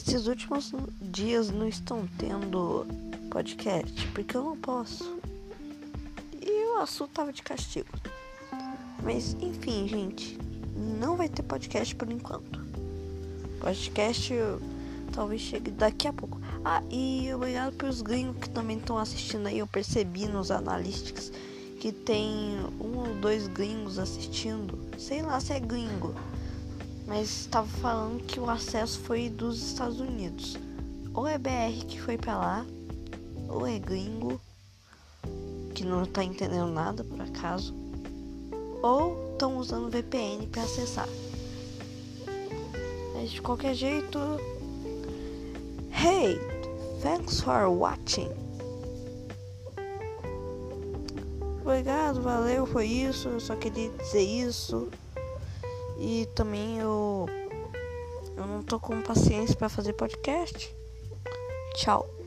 esses últimos dias não estão tendo podcast porque eu não posso. E o assunto tava de castigo. Mas enfim, gente, não vai ter podcast por enquanto. Podcast talvez chegue daqui a pouco. Ah, e obrigado pelos gringos que também estão assistindo aí. Eu percebi nos analísticos que tem um ou dois gringos assistindo. Sei lá se é gringo. Mas estava falando que o acesso foi dos Estados Unidos. Ou é BR que foi para lá, ou é gringo que não tá entendendo nada por acaso, ou estão usando VPN para acessar. Mas de qualquer jeito, hey, thanks for watching. Obrigado, valeu, foi isso. Eu só queria dizer isso. E também eu eu não tô com paciência para fazer podcast. Tchau.